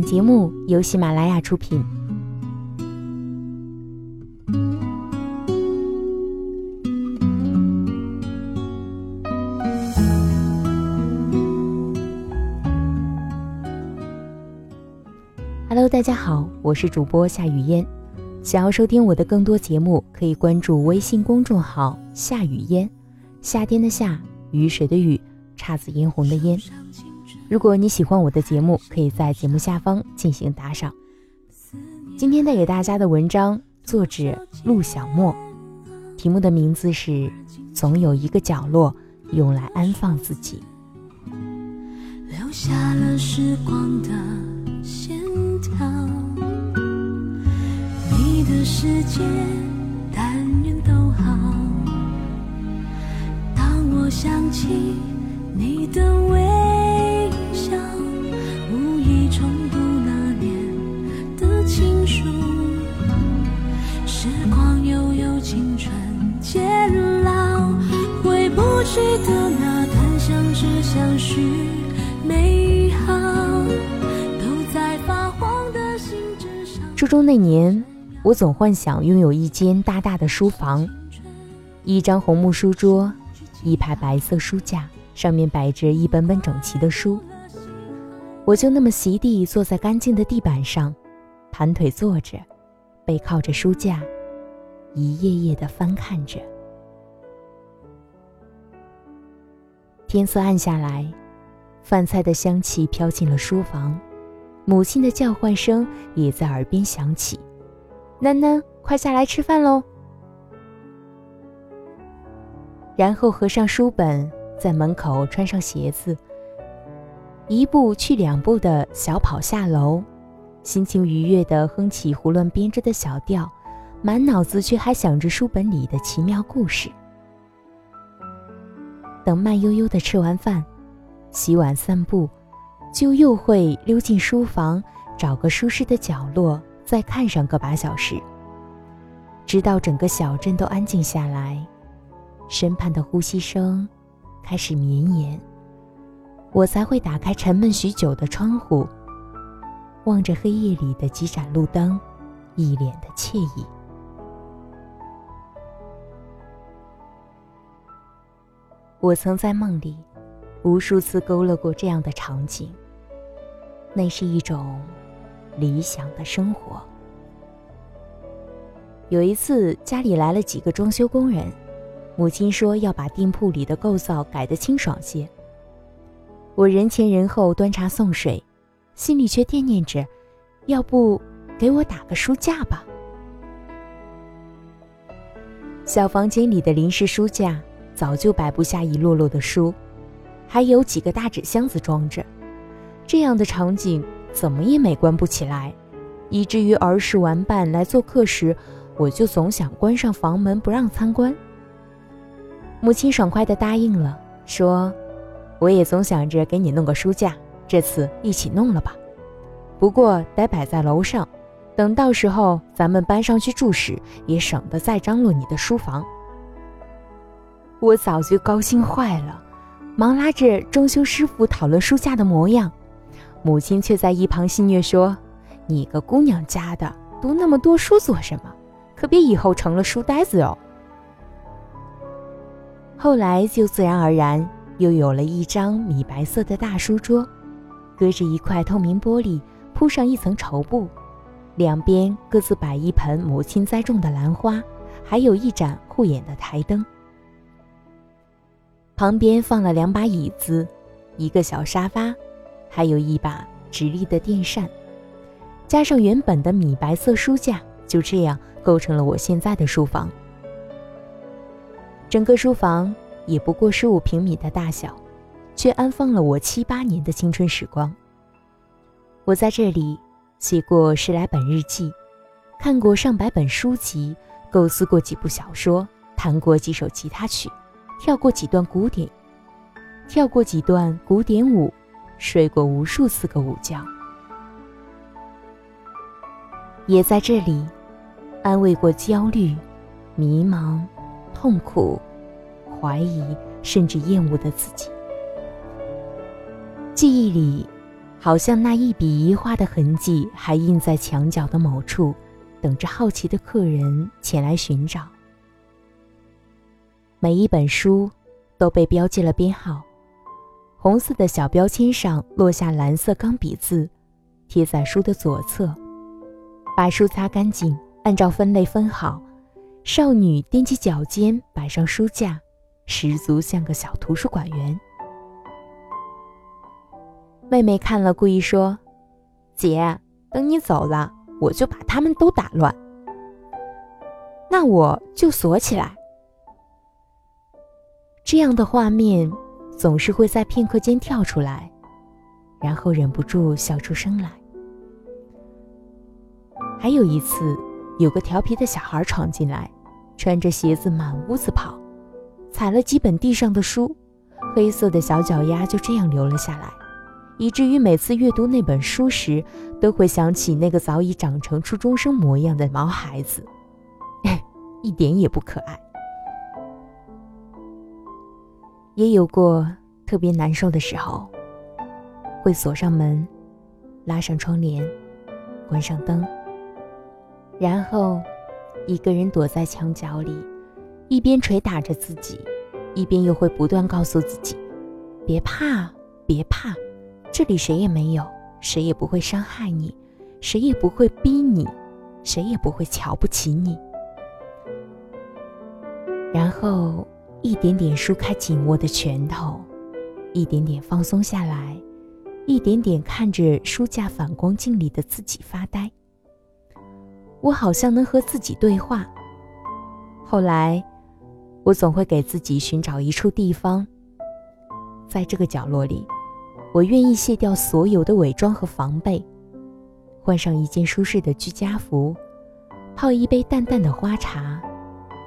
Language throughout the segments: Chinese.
本节目由喜马拉雅出品。Hello，大家好，我是主播夏雨嫣。想要收听我的更多节目，可以关注微信公众号“夏雨嫣”，夏天的夏，雨水的雨，姹紫嫣红的嫣。如果你喜欢我的节目，可以在节目下方进行打赏。今天带给大家的文章，作者陆小莫，题目的名字是《总有一个角落用来安放自己》。留下了时光的线条，你的世界但愿都好。当我想起你的微。想无意重读那年的那段相知相许美好都在发黄的信纸上初中那年我总幻想拥有一间大大的书房一张红木书桌一排白色书架上面摆着一本本整齐的书我就那么席地坐在干净的地板上盘腿坐着背靠着书架一页页的翻看着天色暗下来，饭菜的香气飘进了书房，母亲的叫唤声也在耳边响起：“囡囡，快下来吃饭喽！”然后合上书本，在门口穿上鞋子，一步去两步的小跑下楼，心情愉悦的哼起胡乱编织的小调，满脑子却还想着书本里的奇妙故事。等慢悠悠的吃完饭，洗碗散步，就又会溜进书房，找个舒适的角落，再看上个把小时，直到整个小镇都安静下来，身畔的呼吸声开始绵延，我才会打开沉闷许久的窗户，望着黑夜里的几盏路灯，一脸的惬意。我曾在梦里，无数次勾勒过这样的场景。那是一种理想的生活。有一次，家里来了几个装修工人，母亲说要把店铺里的构造改得清爽些。我人前人后端茶送水，心里却惦念着，要不给我打个书架吧。小房间里的临时书架。早就摆不下一摞摞的书，还有几个大纸箱子装着，这样的场景怎么也美观不起来，以至于儿时玩伴来做客时，我就总想关上房门不让参观。母亲爽快地答应了，说：“我也总想着给你弄个书架，这次一起弄了吧。不过得摆在楼上，等到时候咱们搬上去住时，也省得再张罗你的书房。”我早就高兴坏了，忙拉着装修师傅讨论书架的模样，母亲却在一旁戏谑说：“你个姑娘家的，读那么多书做什么？可别以后成了书呆子哦。”后来就自然而然又有了一张米白色的大书桌，隔着一块透明玻璃，铺上一层绸布，两边各自摆一盆母亲栽种的兰花，还有一盏护眼的台灯。旁边放了两把椅子，一个小沙发，还有一把直立的电扇，加上原本的米白色书架，就这样构成了我现在的书房。整个书房也不过十五平米的大小，却安放了我七八年的青春时光。我在这里写过十来本日记，看过上百本书籍，构思过几部小说，弹过几首吉他曲。跳过几段古典，跳过几段古典舞，睡过无数次个午觉，也在这里安慰过焦虑、迷茫、痛苦、怀疑，甚至厌恶的自己。记忆里好像那一笔一画的痕迹还印在墙角的某处，等着好奇的客人前来寻找。每一本书都被标记了编号，红色的小标签上落下蓝色钢笔字，贴在书的左侧。把书擦干净，按照分类分好。少女踮起脚尖，摆上书架，十足像个小图书馆员。妹妹看了，故意说：“姐，等你走了，我就把他们都打乱。那我就锁起来。”这样的画面总是会在片刻间跳出来，然后忍不住笑出声来。还有一次，有个调皮的小孩闯进来，穿着鞋子满屋子跑，踩了几本地上的书，黑色的小脚丫就这样留了下来，以至于每次阅读那本书时，都会想起那个早已长成初中生模样的毛孩子，一点也不可爱。也有过特别难受的时候，会锁上门，拉上窗帘，关上灯。然后，一个人躲在墙角里，一边捶打着自己，一边又会不断告诉自己：“别怕，别怕，这里谁也没有，谁也不会伤害你，谁也不会逼你，谁也不会瞧不起你。”然后，一点点舒开紧握的拳头，一点点放松下来，一点点看着书架反光镜里的自己发呆。我好像能和自己对话。后来，我总会给自己寻找一处地方，在这个角落里，我愿意卸掉所有的伪装和防备，换上一件舒适的居家服，泡一杯淡淡的花茶，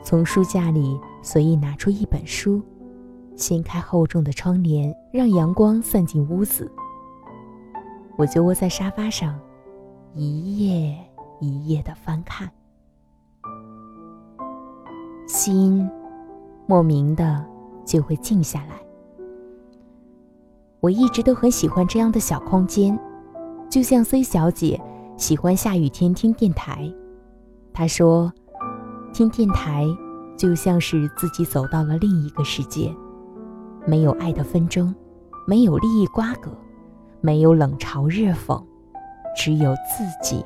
从书架里随意拿出一本书，掀开厚重的窗帘，让阳光散进屋子。我就窝在沙发上，一页。一页的翻看，心莫名的就会静下来。我一直都很喜欢这样的小空间，就像 C 小姐喜欢下雨天听电台。她说，听电台就像是自己走到了另一个世界，没有爱的纷争，没有利益瓜葛，没有冷嘲热讽，只有自己。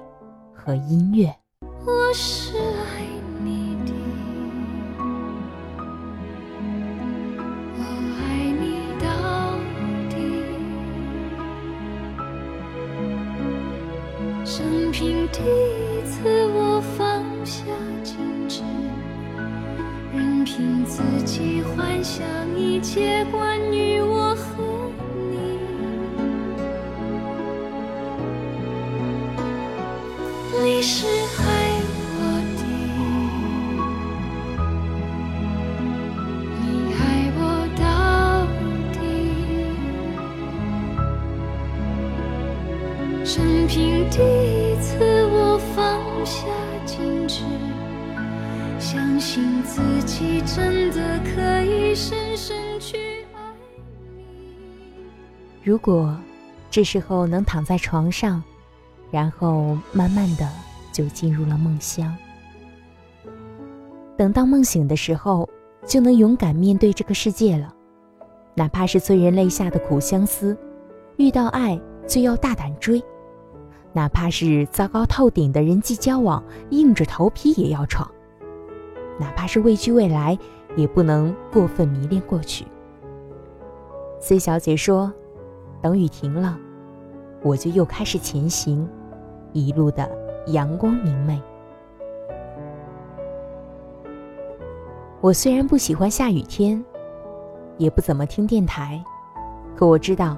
和音乐。我是因第一次，我放下矜持，任凭自己幻想一切关于相信自己真的可以深深去爱你。如果这时候能躺在床上。然后慢慢的就进入了梦乡。等到梦醒的时候，就能勇敢面对这个世界了。哪怕是催人泪下的苦相思，遇到爱就要大胆追；哪怕是糟糕透顶的人际交往，硬着头皮也要闯；哪怕是畏惧未来，也不能过分迷恋过去。C 小姐说：“等雨停了，我就又开始前行。”一路的阳光明媚。我虽然不喜欢下雨天，也不怎么听电台，可我知道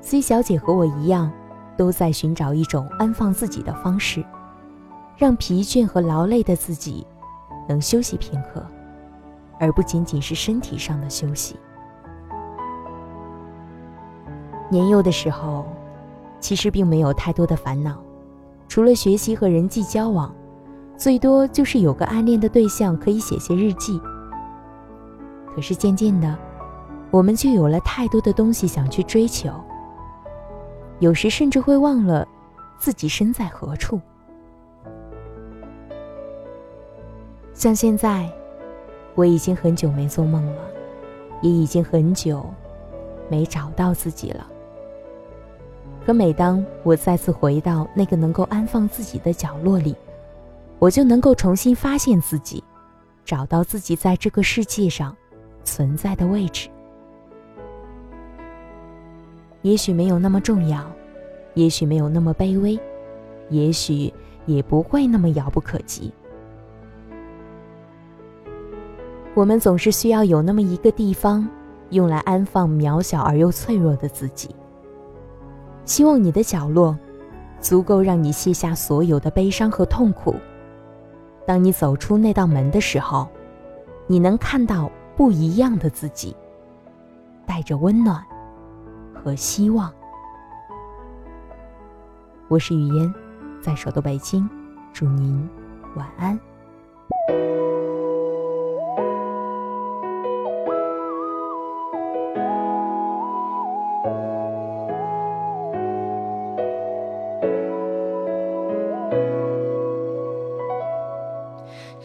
，C 小姐和我一样，都在寻找一种安放自己的方式，让疲倦和劳累的自己能休息片刻，而不仅仅是身体上的休息。年幼的时候，其实并没有太多的烦恼。除了学习和人际交往，最多就是有个暗恋的对象可以写些日记。可是渐渐的，我们就有了太多的东西想去追求。有时甚至会忘了自己身在何处。像现在，我已经很久没做梦了，也已经很久没找到自己了。可每当我再次回到那个能够安放自己的角落里，我就能够重新发现自己，找到自己在这个世界上存在的位置。也许没有那么重要，也许没有那么卑微，也许也不会那么遥不可及。我们总是需要有那么一个地方，用来安放渺小而又脆弱的自己。希望你的角落，足够让你卸下所有的悲伤和痛苦。当你走出那道门的时候，你能看到不一样的自己，带着温暖和希望。我是雨嫣，在首都北京，祝您晚安。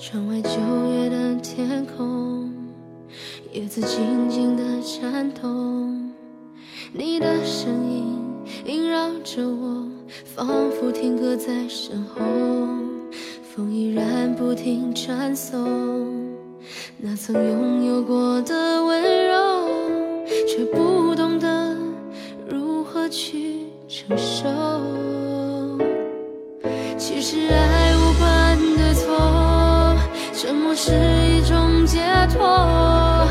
窗外九月的天空，叶子静静的颤动，你的声音萦绕着我，仿佛停格在身后。风依然不停传送，那曾拥有过的温柔，却不懂得如何去承受。其实爱，沉默是一种解脱。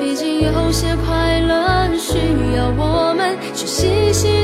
毕竟有些快乐需要我们去细细